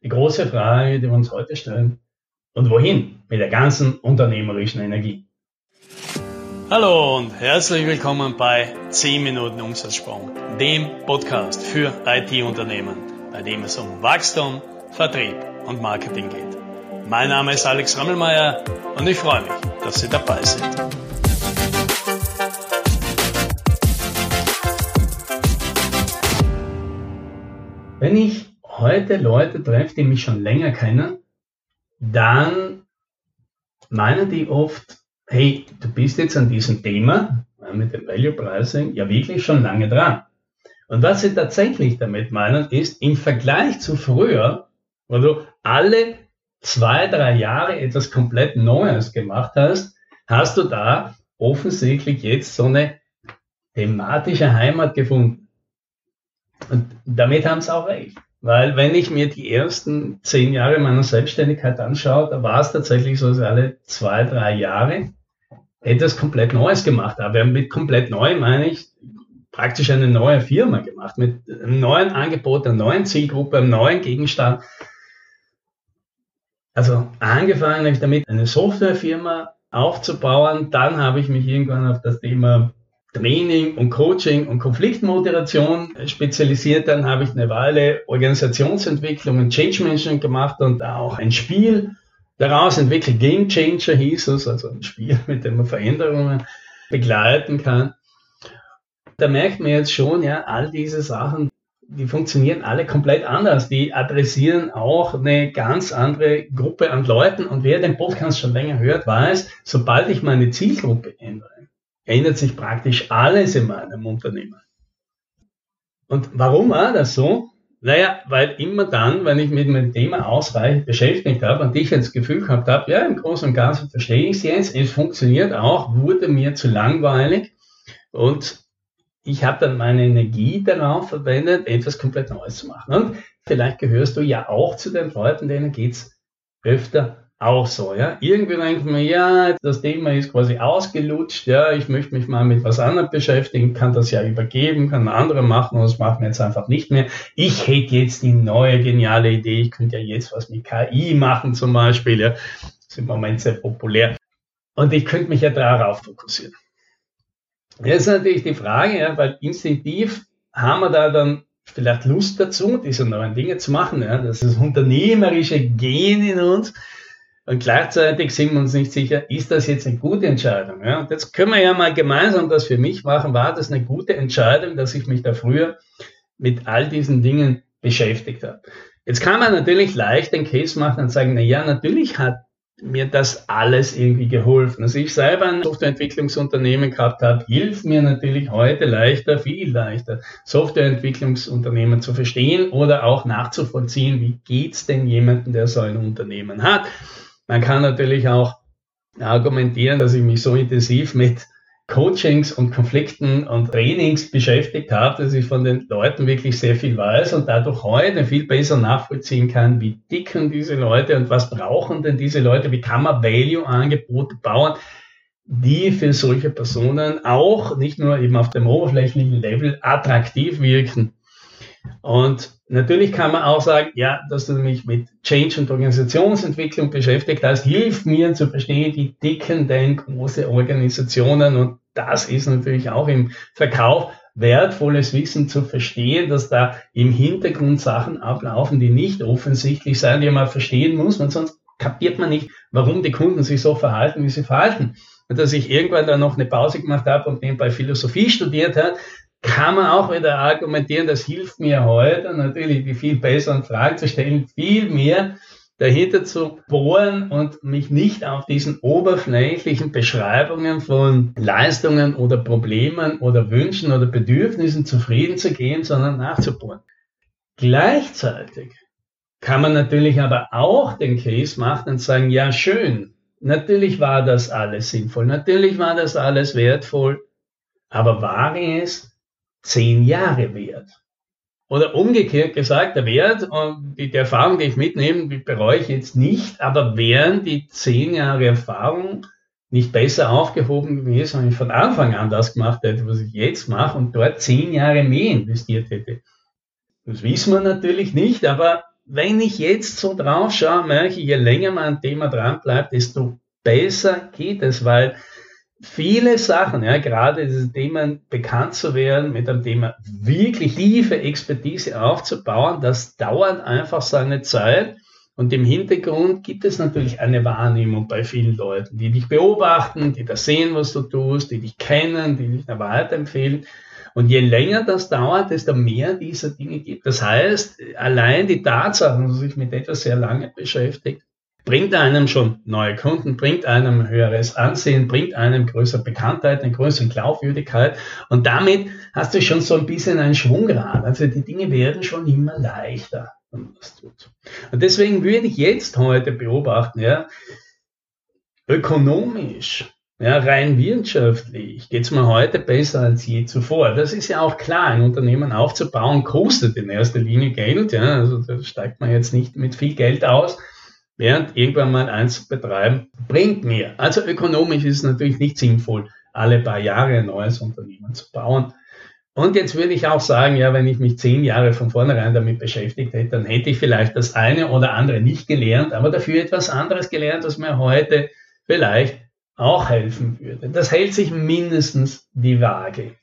Die große Frage, die wir uns heute stellen, und wohin mit der ganzen unternehmerischen Energie? Hallo und herzlich willkommen bei 10 Minuten Umsatzsprung, dem Podcast für IT-Unternehmen, bei dem es um Wachstum, Vertrieb und Marketing geht. Mein Name ist Alex Rammelmeier und ich freue mich, dass Sie dabei sind. Wenn ich heute Leute treffe, die mich schon länger kennen, dann meinen die oft, hey, du bist jetzt an diesem Thema mit dem Value Pricing ja wirklich schon lange dran. Und was sie tatsächlich damit meinen, ist im Vergleich zu früher, wo du alle zwei, drei Jahre etwas komplett Neues gemacht hast, hast du da offensichtlich jetzt so eine thematische Heimat gefunden. Und damit haben sie auch recht. Weil wenn ich mir die ersten zehn Jahre meiner Selbstständigkeit anschaue, da war es tatsächlich so, dass alle zwei, drei Jahre etwas komplett Neues gemacht habe. Mit komplett neu meine ich praktisch eine neue Firma gemacht, mit einem neuen Angebot, einer neuen Zielgruppe, einem neuen Gegenstand. Also angefangen habe ich damit, eine Softwarefirma aufzubauen. Dann habe ich mich irgendwann auf das Thema Training und Coaching und Konfliktmoderation spezialisiert. Dann habe ich eine Weile Organisationsentwicklung und Change Management gemacht und auch ein Spiel daraus entwickelt. Game Changer hieß es, also ein Spiel, mit dem man Veränderungen begleiten kann. Da merkt man jetzt schon, ja, all diese Sachen, die funktionieren alle komplett anders. Die adressieren auch eine ganz andere Gruppe an Leuten. Und wer den Podcast schon länger hört, weiß, sobald ich meine Zielgruppe ändere, ändert sich praktisch alles in meinem Unternehmen. Und warum war das so? Naja, weil immer dann, wenn ich mit meinem Thema ausreichend beschäftigt habe und ich das Gefühl gehabt habe, ja, im Großen und Ganzen verstehe ich es jetzt, es funktioniert auch, wurde mir zu langweilig und ich habe dann meine Energie darauf verwendet, etwas komplett Neues zu machen. Und vielleicht gehörst du ja auch zu den Leuten, denen geht's öfter auch so, ja. Irgendwie denkt man, ja, das Thema ist quasi ausgelutscht, ja, ich möchte mich mal mit was anderem beschäftigen, kann das ja übergeben, kann andere machen und das machen wir jetzt einfach nicht mehr. Ich hätte jetzt die neue geniale Idee, ich könnte ja jetzt was mit KI machen zum Beispiel, ja. Das ist im Moment sehr populär. Und ich könnte mich ja darauf fokussieren. Jetzt ist natürlich die Frage, ja, weil instinktiv haben wir da dann vielleicht Lust dazu, diese neuen Dinge zu machen, ja. Das ist das unternehmerische Gen in uns. Und gleichzeitig sind wir uns nicht sicher, ist das jetzt eine gute Entscheidung? Ja, und jetzt können wir ja mal gemeinsam das für mich machen. War das eine gute Entscheidung, dass ich mich da früher mit all diesen Dingen beschäftigt habe? Jetzt kann man natürlich leicht den Case machen und sagen, na ja, natürlich hat mir das alles irgendwie geholfen. Also ich selber ein Softwareentwicklungsunternehmen gehabt habe, hilft mir natürlich heute leichter, viel leichter, Softwareentwicklungsunternehmen zu verstehen oder auch nachzuvollziehen, wie geht's denn jemandem, der so ein Unternehmen hat. Man kann natürlich auch argumentieren, dass ich mich so intensiv mit Coachings und Konflikten und Trainings beschäftigt habe, dass ich von den Leuten wirklich sehr viel weiß und dadurch heute viel besser nachvollziehen kann, wie dicken diese Leute und was brauchen denn diese Leute, wie kann man Value-Angebote bauen, die für solche Personen auch nicht nur eben auf dem oberflächlichen Level attraktiv wirken. Und natürlich kann man auch sagen, ja, dass du mich mit Change und Organisationsentwicklung beschäftigt hast, hilft mir zu verstehen, wie dicken denn große Organisationen und das ist natürlich auch im Verkauf wertvolles Wissen zu verstehen, dass da im Hintergrund Sachen ablaufen, die nicht offensichtlich sein, die man verstehen muss, und sonst kapiert man nicht, warum die Kunden sich so verhalten, wie sie verhalten. Und dass ich irgendwann dann noch eine Pause gemacht habe und nebenbei Philosophie studiert hat, kann man auch wieder argumentieren, das hilft mir heute natürlich die viel besseren Fragen zu stellen, viel mehr dahinter zu bohren und mich nicht auf diesen oberflächlichen Beschreibungen von Leistungen oder Problemen oder Wünschen oder Bedürfnissen zufrieden zu gehen, sondern nachzubohren. Gleichzeitig kann man natürlich aber auch den Case machen und sagen, ja schön, natürlich war das alles sinnvoll, natürlich war das alles wertvoll, aber war es zehn Jahre wert. Oder umgekehrt gesagt, der Wert und die, die Erfahrung, die ich mitnehme, die bereue ich jetzt nicht, aber wären die zehn Jahre Erfahrung nicht besser aufgehoben gewesen, wenn ich von Anfang an das gemacht hätte, was ich jetzt mache und dort zehn Jahre mehr investiert hätte. Das wissen wir natürlich nicht, aber wenn ich jetzt so drauf schaue, merke ich, je länger man ein Thema dran bleibt, desto besser geht es, weil viele Sachen, ja, gerade dieses Thema bekannt zu werden, mit einem Thema wirklich tiefe Expertise aufzubauen, das dauert einfach seine Zeit. Und im Hintergrund gibt es natürlich eine Wahrnehmung bei vielen Leuten, die dich beobachten, die das sehen, was du tust, die dich kennen, die dich weiterempfehlen. Und je länger das dauert, desto mehr dieser Dinge gibt. Das heißt, allein die Tatsache, dass man sich mit etwas sehr lange beschäftigt, bringt einem schon neue Kunden, bringt einem höheres Ansehen, bringt einem größere Bekanntheit, eine größere Glaubwürdigkeit. Und damit hast du schon so ein bisschen ein Schwungrad. Also die Dinge werden schon immer leichter wenn man das tut. Und deswegen würde ich jetzt heute beobachten, ja, ökonomisch, ja, rein wirtschaftlich geht es mir heute besser als je zuvor. Das ist ja auch klar, ein Unternehmen aufzubauen kostet in erster Linie Geld. Ja, also da steigt man jetzt nicht mit viel Geld aus, während irgendwann mal eins betreiben bringt mehr. Also ökonomisch ist es natürlich nicht sinnvoll, alle paar Jahre ein neues Unternehmen zu bauen. Und jetzt würde ich auch sagen, ja, wenn ich mich zehn Jahre von vornherein damit beschäftigt hätte, dann hätte ich vielleicht das eine oder andere nicht gelernt, aber dafür etwas anderes gelernt, was mir heute vielleicht auch helfen würde. Das hält sich mindestens die Waage.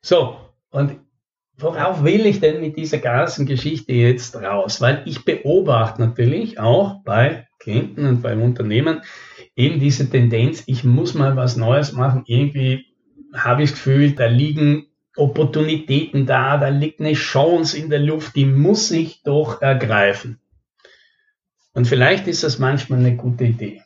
So, und worauf will ich denn mit dieser ganzen Geschichte jetzt raus? Weil ich beobachte natürlich auch bei Klienten und beim Unternehmen eben diese Tendenz, ich muss mal was Neues machen, irgendwie habe ich das Gefühl, da liegen Opportunitäten da, da liegt eine Chance in der Luft, die muss ich doch ergreifen. Und vielleicht ist das manchmal eine gute Idee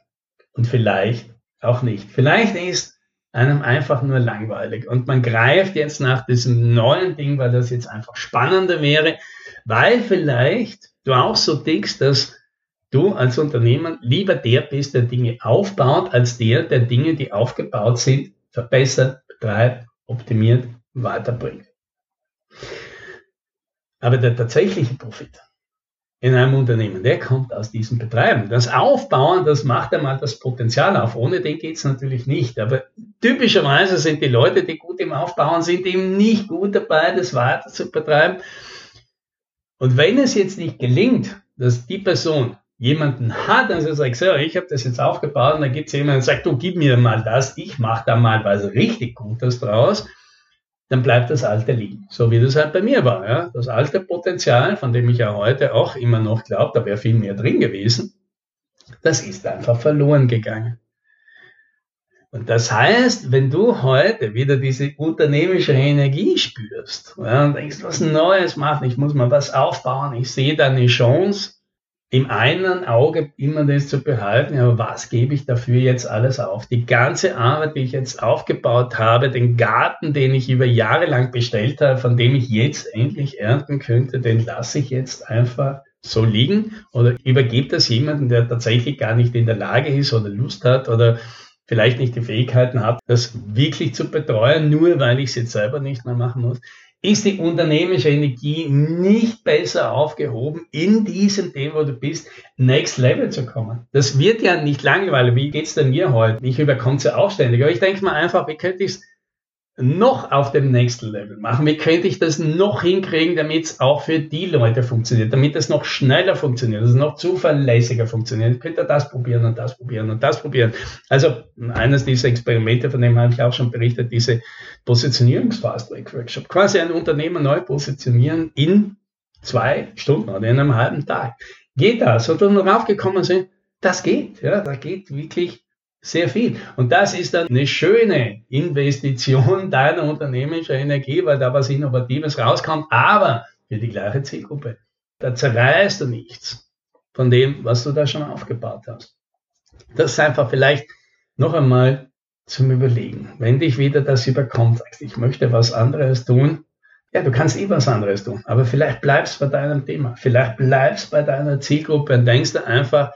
und vielleicht auch nicht. Vielleicht ist einem einfach nur langweilig und man greift jetzt nach diesem neuen Ding, weil das jetzt einfach spannender wäre, weil vielleicht du auch so denkst, dass du als Unternehmer lieber der bist, der Dinge aufbaut, als der, der Dinge, die aufgebaut sind, verbessert, betreibt, optimiert, weiterbringt. Aber der tatsächliche Profit in einem Unternehmen, der kommt aus diesem Betreiben. Das Aufbauen, das macht einmal das Potenzial auf. Ohne den geht es natürlich nicht. Aber typischerweise sind die Leute, die gut im Aufbauen sind, eben nicht gut dabei, das weiter zu betreiben. Und wenn es jetzt nicht gelingt, dass die Person jemanden hat, also sagt, so, ich habe das jetzt aufgebaut und dann gibt es jemanden, der sagt, du gib mir mal das, ich mache da mal was richtig Gutes draus, dann bleibt das Alte liegen. So wie das halt bei mir war. Ja? Das alte Potenzial, von dem ich ja heute auch immer noch glaube, da wäre viel mehr drin gewesen, das ist einfach verloren gegangen. Und das heißt, wenn du heute wieder diese unternehmische Energie spürst ja, und denkst, was Neues machen, ich muss mal was aufbauen, ich sehe da eine Chance, im einen Auge immer das zu behalten, aber was gebe ich dafür jetzt alles auf? Die ganze Arbeit, die ich jetzt aufgebaut habe, den Garten, den ich über Jahre lang bestellt habe, von dem ich jetzt endlich ernten könnte, den lasse ich jetzt einfach so liegen oder übergebe das jemanden, der tatsächlich gar nicht in der Lage ist oder Lust hat oder vielleicht nicht die Fähigkeiten hat, das wirklich zu betreuen, nur weil ich es jetzt selber nicht mehr machen muss ist die unternehmerische Energie nicht besser aufgehoben, in diesem Thema, wo du bist, next level zu kommen. Das wird ja nicht langweilig. Wie geht's denn mir heute? Ich überkomme es ja auch ständig. Aber ich denke mal einfach, wie könnte ich es noch auf dem nächsten Level machen? Wie könnte ich das noch hinkriegen, damit es auch für die Leute funktioniert, damit es noch schneller funktioniert, dass es noch zuverlässiger funktioniert? Ich könnte das probieren und das probieren und das probieren. Also eines dieser Experimente, von dem habe ich auch schon berichtet, diese Positionierungs-Fast-Track-Workshop. Quasi ein Unternehmen neu positionieren in zwei Stunden oder in einem halben Tag. Geht das? Und wenn wir draufgekommen sind, das geht. Ja, da geht wirklich sehr viel. Und das ist dann eine schöne Investition deiner unternehmerischen Energie, weil da was Innovatives rauskommt, aber für die gleiche Zielgruppe. Da zerreißt du nichts von dem, was du da schon aufgebaut hast. Das ist einfach vielleicht noch einmal zum Überlegen. Wenn dich wieder das überkommt, sagst, ich möchte was anderes tun, ja, du kannst eh was anderes tun, aber vielleicht bleibst bei deinem Thema, vielleicht bleibst bei deiner Zielgruppe und denkst du einfach,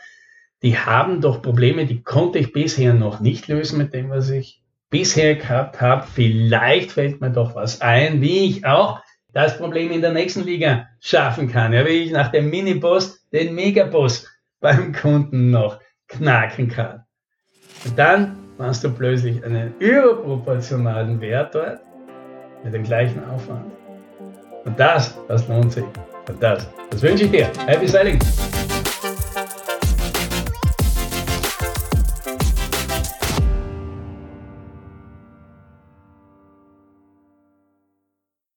die haben doch Probleme, die konnte ich bisher noch nicht lösen mit dem, was ich bisher gehabt habe. Vielleicht fällt mir doch was ein, wie ich auch das Problem in der nächsten Liga schaffen kann. Ja, wie ich nach dem Miniboss den Megaboss beim Kunden noch knacken kann. Und dann machst du plötzlich einen überproportionalen Wert dort mit dem gleichen Aufwand. Und das, das lohnt sich. Fantastisch. Das wünsche ich dir. Happy Selling.